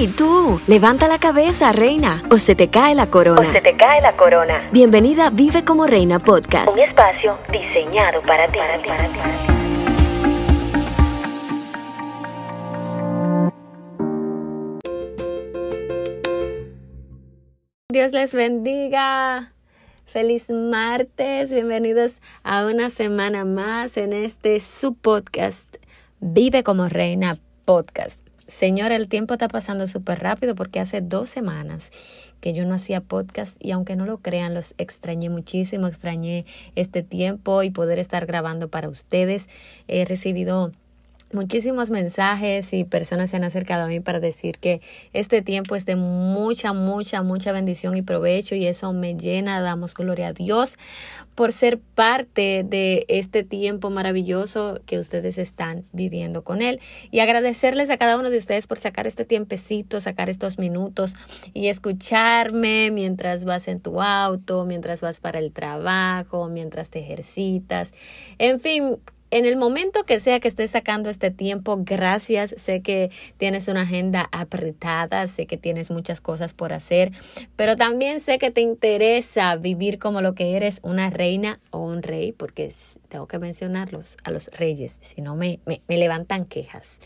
Hey, tú, levanta la cabeza, reina, o se te cae la corona. O se te cae la corona. Bienvenida a Vive como Reina Podcast. Un espacio diseñado para ti. Para ti, para ti. Dios les bendiga. Feliz martes. Bienvenidos a una semana más en este su podcast. Vive como Reina Podcast. Señora, el tiempo está pasando súper rápido porque hace dos semanas que yo no hacía podcast y aunque no lo crean, los extrañé muchísimo, extrañé este tiempo y poder estar grabando para ustedes. He recibido muchísimos mensajes y personas se han acercado a mí para decir que este tiempo es de mucha, mucha, mucha bendición y provecho y eso me llena, damos gloria a Dios por ser parte de este tiempo maravilloso que ustedes están viviendo con Él. Y agradecerles a cada uno de ustedes por sacar este tiempecito, sacar estos minutos y escucharme mientras vas en tu auto, mientras vas para el trabajo, mientras te ejercitas, en fin, en el momento que sea que estés sacando este tiempo, gracias. Sé que tienes una agenda apretada, sé que tienes muchas cosas por hacer, pero también sé que te interesa vivir como lo que eres, una reina o un rey, porque tengo que mencionarlos a los reyes, si no me, me, levantan quejas.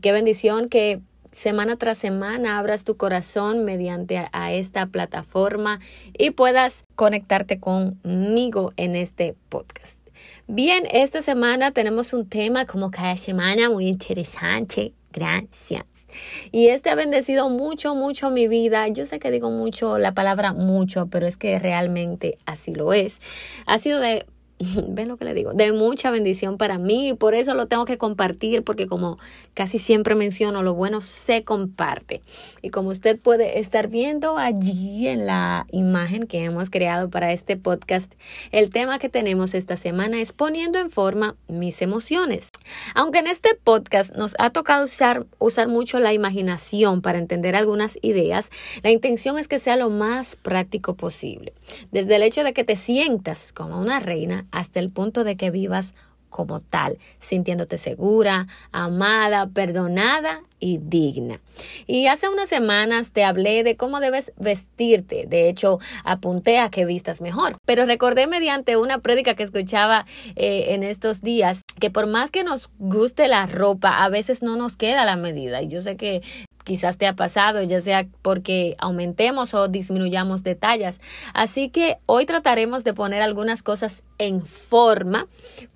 Qué bendición que semana tras semana abras tu corazón mediante a, esta plataforma y puedas conectarte conmigo en este podcast. Bien, esta semana tenemos un tema como cada semana muy interesante. Gracias. Y este ha bendecido mucho, mucho mi vida. Yo sé que digo mucho la palabra mucho, pero es que realmente así lo es. Ha sido de ven lo que le digo, de mucha bendición para mí y por eso lo tengo que compartir porque como casi siempre menciono, lo bueno se comparte. Y como usted puede estar viendo allí en la imagen que hemos creado para este podcast, el tema que tenemos esta semana es poniendo en forma mis emociones. Aunque en este podcast nos ha tocado usar, usar mucho la imaginación para entender algunas ideas, la intención es que sea lo más práctico posible. Desde el hecho de que te sientas como una reina hasta el punto de que vivas como tal, sintiéndote segura, amada, perdonada y digna. Y hace unas semanas te hablé de cómo debes vestirte. De hecho, apunté a que vistas mejor. Pero recordé mediante una prédica que escuchaba eh, en estos días que por más que nos guste la ropa, a veces no nos queda la medida. Y yo sé que quizás te ha pasado, ya sea porque aumentemos o disminuyamos detalles. Así que hoy trataremos de poner algunas cosas en forma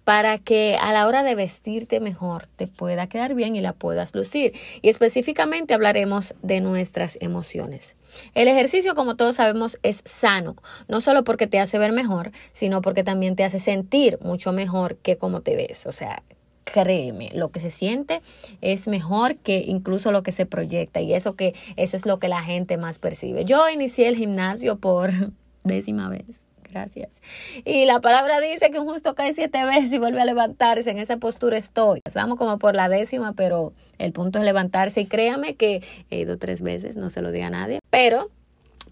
para que a la hora de vestirte mejor te pueda quedar bien y la puedas lucir. Y específicamente hablaremos de nuestras emociones. El ejercicio, como todos sabemos, es sano, no solo porque te hace ver mejor, sino porque también te hace sentir mucho mejor que como te ves. O sea, créeme, lo que se siente es mejor que incluso lo que se proyecta y eso que eso es lo que la gente más percibe. Yo inicié el gimnasio por décima vez. Gracias. Y la palabra dice que un justo cae siete veces y vuelve a levantarse. En esa postura estoy. Vamos como por la décima, pero el punto es levantarse. Y créame que he ido tres veces, no se lo diga a nadie. Pero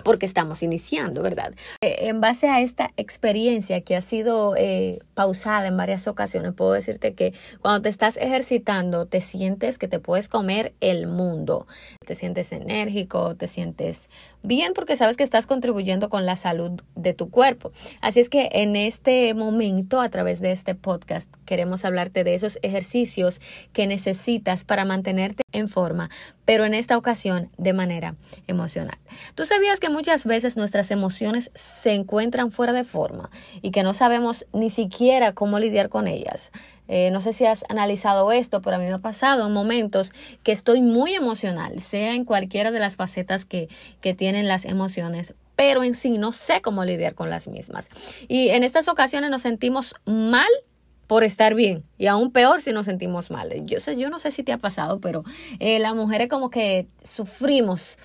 porque estamos iniciando, ¿verdad? Eh, en base a esta experiencia que ha sido eh, pausada en varias ocasiones, puedo decirte que cuando te estás ejercitando, te sientes que te puedes comer el mundo, te sientes enérgico, te sientes bien porque sabes que estás contribuyendo con la salud de tu cuerpo. Así es que en este momento, a través de este podcast, queremos hablarte de esos ejercicios que necesitas para mantenerte en forma, pero en esta ocasión de manera emocional. ¿Tú sabías que muchas veces nuestras emociones se encuentran fuera de forma y que no sabemos ni siquiera cómo lidiar con ellas? Eh, no sé si has analizado esto, pero a mí me ha pasado en momentos que estoy muy emocional, sea en cualquiera de las facetas que, que tienen las emociones, pero en sí no sé cómo lidiar con las mismas. Y en estas ocasiones nos sentimos mal por estar bien y aún peor si nos sentimos mal. Yo, sé, yo no sé si te ha pasado, pero eh, las mujeres como que sufrimos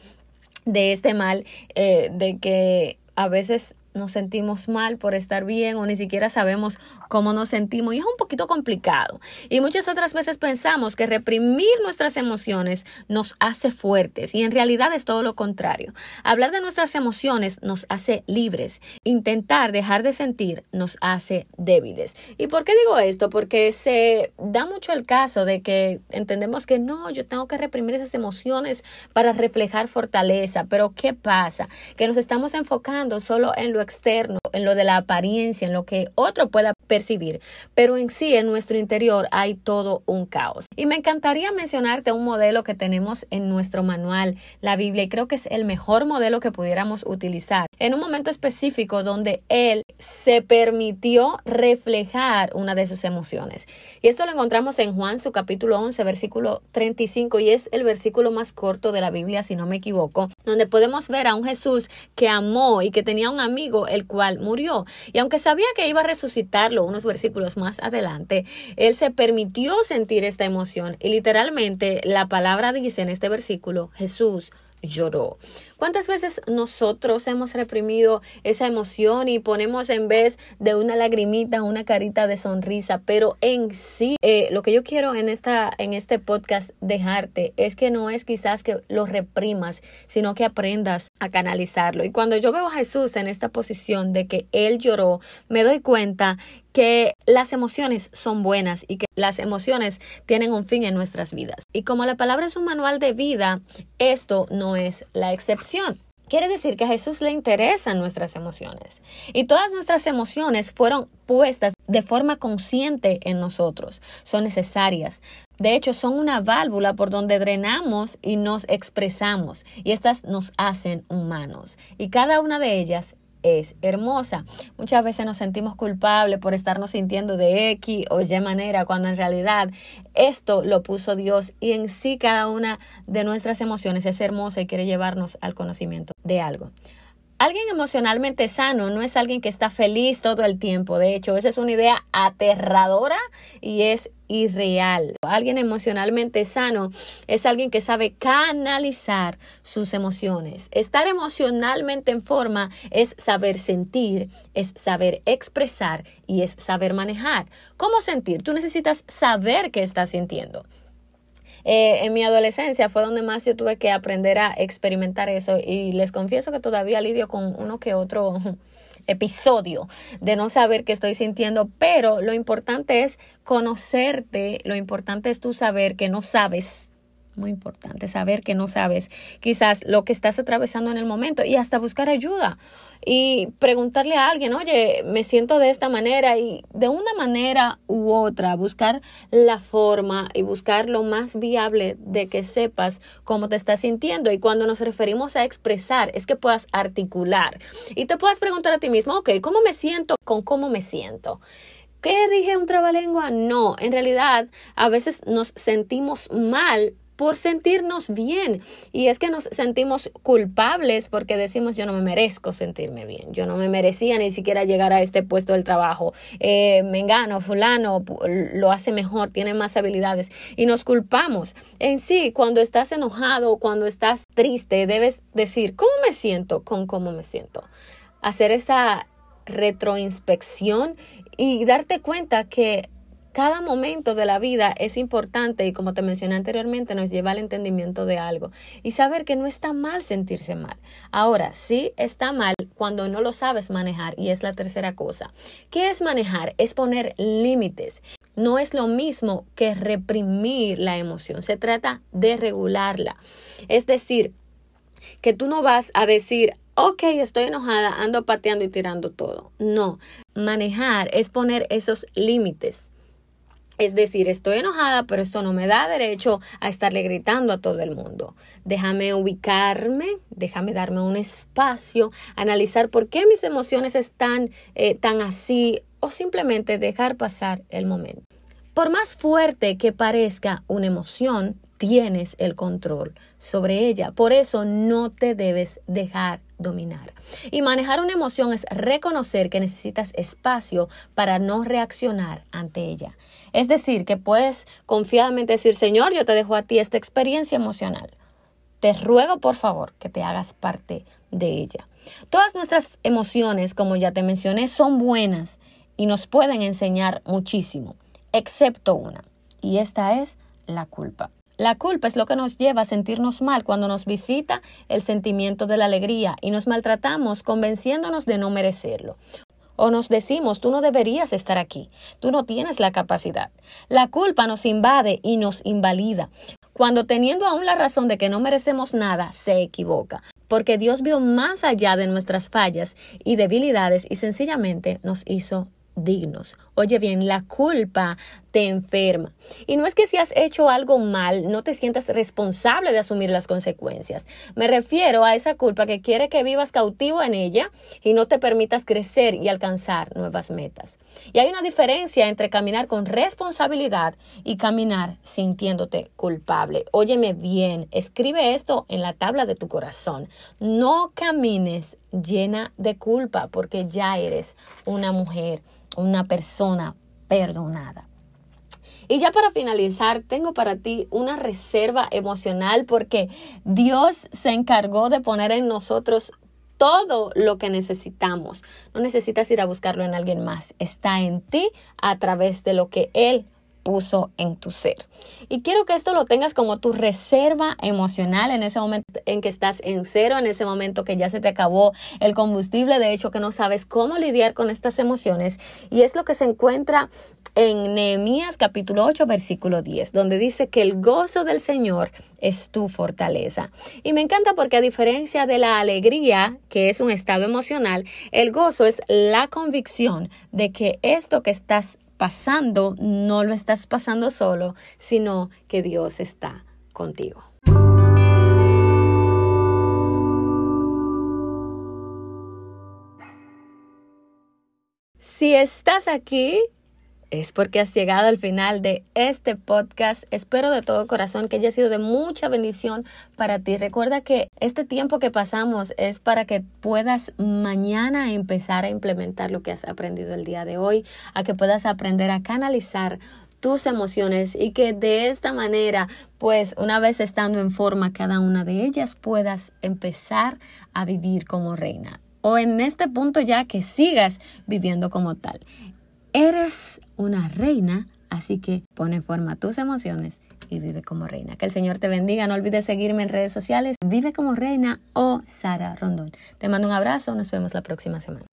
de este mal, eh, de que a veces nos sentimos mal por estar bien o ni siquiera sabemos cómo nos sentimos y es un poquito complicado. Y muchas otras veces pensamos que reprimir nuestras emociones nos hace fuertes y en realidad es todo lo contrario. Hablar de nuestras emociones nos hace libres. Intentar dejar de sentir nos hace débiles. ¿Y por qué digo esto? Porque se da mucho el caso de que entendemos que no, yo tengo que reprimir esas emociones para reflejar fortaleza, pero ¿qué pasa? Que nos estamos enfocando solo en lo externo, en lo de la apariencia, en lo que otro pueda percibir, pero en sí, en nuestro interior, hay todo un caos. Y me encantaría mencionarte un modelo que tenemos en nuestro manual, la Biblia, y creo que es el mejor modelo que pudiéramos utilizar en un momento específico donde él se permitió reflejar una de sus emociones. Y esto lo encontramos en Juan, su capítulo 11, versículo 35, y es el versículo más corto de la Biblia, si no me equivoco, donde podemos ver a un Jesús que amó y que tenía un amigo el cual murió. Y aunque sabía que iba a resucitarlo unos versículos más adelante, él se permitió sentir esta emoción y literalmente la palabra dice en este versículo, Jesús lloró. ¿Cuántas veces nosotros hemos reprimido esa emoción y ponemos en vez de una lagrimita una carita de sonrisa? Pero en sí, eh, lo que yo quiero en, esta, en este podcast dejarte es que no es quizás que lo reprimas, sino que aprendas a canalizarlo. Y cuando yo veo a Jesús en esta posición de que Él lloró, me doy cuenta que las emociones son buenas y que las emociones tienen un fin en nuestras vidas. Y como la palabra es un manual de vida, esto no es la excepción. Quiere decir que a Jesús le interesan nuestras emociones y todas nuestras emociones fueron puestas de forma consciente en nosotros, son necesarias. De hecho, son una válvula por donde drenamos y nos expresamos y estas nos hacen humanos y cada una de ellas es hermosa. Muchas veces nos sentimos culpables por estarnos sintiendo de X o Y manera, cuando en realidad esto lo puso Dios y en sí cada una de nuestras emociones es hermosa y quiere llevarnos al conocimiento de algo. Alguien emocionalmente sano no es alguien que está feliz todo el tiempo. De hecho, esa es una idea aterradora y es irreal. Alguien emocionalmente sano es alguien que sabe canalizar sus emociones. Estar emocionalmente en forma es saber sentir, es saber expresar y es saber manejar. ¿Cómo sentir? Tú necesitas saber qué estás sintiendo. Eh, en mi adolescencia fue donde más yo tuve que aprender a experimentar eso y les confieso que todavía lidio con uno que otro episodio de no saber qué estoy sintiendo, pero lo importante es conocerte, lo importante es tú saber que no sabes muy importante saber que no sabes quizás lo que estás atravesando en el momento y hasta buscar ayuda y preguntarle a alguien, oye, me siento de esta manera y de una manera u otra buscar la forma y buscar lo más viable de que sepas cómo te estás sintiendo y cuando nos referimos a expresar es que puedas articular y te puedas preguntar a ti mismo, ok, ¿cómo me siento con cómo me siento? ¿Qué dije un trabalengua? No, en realidad a veces nos sentimos mal por sentirnos bien. Y es que nos sentimos culpables porque decimos yo no me merezco sentirme bien, yo no me merecía ni siquiera llegar a este puesto del trabajo. Eh, Mengano, fulano lo hace mejor, tiene más habilidades y nos culpamos. En sí, cuando estás enojado, cuando estás triste, debes decir, ¿cómo me siento? Con cómo me siento. Hacer esa retroinspección y darte cuenta que cada momento de la vida es importante y como te mencioné anteriormente nos lleva al entendimiento de algo y saber que no está mal sentirse mal. Ahora, sí está mal cuando no lo sabes manejar y es la tercera cosa. ¿Qué es manejar? Es poner límites. No es lo mismo que reprimir la emoción, se trata de regularla. Es decir, que tú no vas a decir, ok, estoy enojada, ando pateando y tirando todo. No, manejar es poner esos límites. Es decir, estoy enojada, pero esto no me da derecho a estarle gritando a todo el mundo. Déjame ubicarme, déjame darme un espacio, analizar por qué mis emociones están eh, tan así o simplemente dejar pasar el momento. Por más fuerte que parezca una emoción, tienes el control sobre ella. Por eso no te debes dejar dominar. Y manejar una emoción es reconocer que necesitas espacio para no reaccionar ante ella. Es decir, que puedes confiadamente decir, Señor, yo te dejo a ti esta experiencia emocional. te ruego por favor que te hagas parte de ella. Todas nuestras emociones, como ya te mencioné, son buenas y nos pueden enseñar muchísimo, excepto una, y esta es la culpa. La culpa es lo que nos lleva a sentirnos mal cuando nos visita el sentimiento de la alegría y nos maltratamos convenciéndonos de no merecerlo. O nos decimos, tú no deberías estar aquí, tú no tienes la capacidad. La culpa nos invade y nos invalida. Cuando teniendo aún la razón de que no merecemos nada, se equivoca. Porque Dios vio más allá de nuestras fallas y debilidades y sencillamente nos hizo dignos. Oye bien, la culpa te enferma. Y no es que si has hecho algo mal, no te sientas responsable de asumir las consecuencias. Me refiero a esa culpa que quiere que vivas cautivo en ella y no te permitas crecer y alcanzar nuevas metas. Y hay una diferencia entre caminar con responsabilidad y caminar sintiéndote culpable. Óyeme bien, escribe esto en la tabla de tu corazón. No camines llena de culpa porque ya eres una mujer una persona perdonada. Y ya para finalizar, tengo para ti una reserva emocional porque Dios se encargó de poner en nosotros todo lo que necesitamos. No necesitas ir a buscarlo en alguien más. Está en ti a través de lo que Él puso en tu ser. Y quiero que esto lo tengas como tu reserva emocional en ese momento en que estás en cero, en ese momento que ya se te acabó el combustible, de hecho que no sabes cómo lidiar con estas emociones. Y es lo que se encuentra en Nehemías capítulo 8 versículo 10, donde dice que el gozo del Señor es tu fortaleza. Y me encanta porque a diferencia de la alegría, que es un estado emocional, el gozo es la convicción de que esto que estás pasando, no lo estás pasando solo, sino que Dios está contigo. Si estás aquí es porque has llegado al final de este podcast. Espero de todo corazón que haya sido de mucha bendición para ti. Recuerda que este tiempo que pasamos es para que puedas mañana empezar a implementar lo que has aprendido el día de hoy, a que puedas aprender a canalizar tus emociones y que de esta manera, pues una vez estando en forma cada una de ellas, puedas empezar a vivir como reina. O en este punto ya que sigas viviendo como tal. Eres una reina, así que pone en forma tus emociones y vive como reina. Que el Señor te bendiga. No olvides seguirme en redes sociales. Vive como reina o Sara Rondón. Te mando un abrazo. Nos vemos la próxima semana.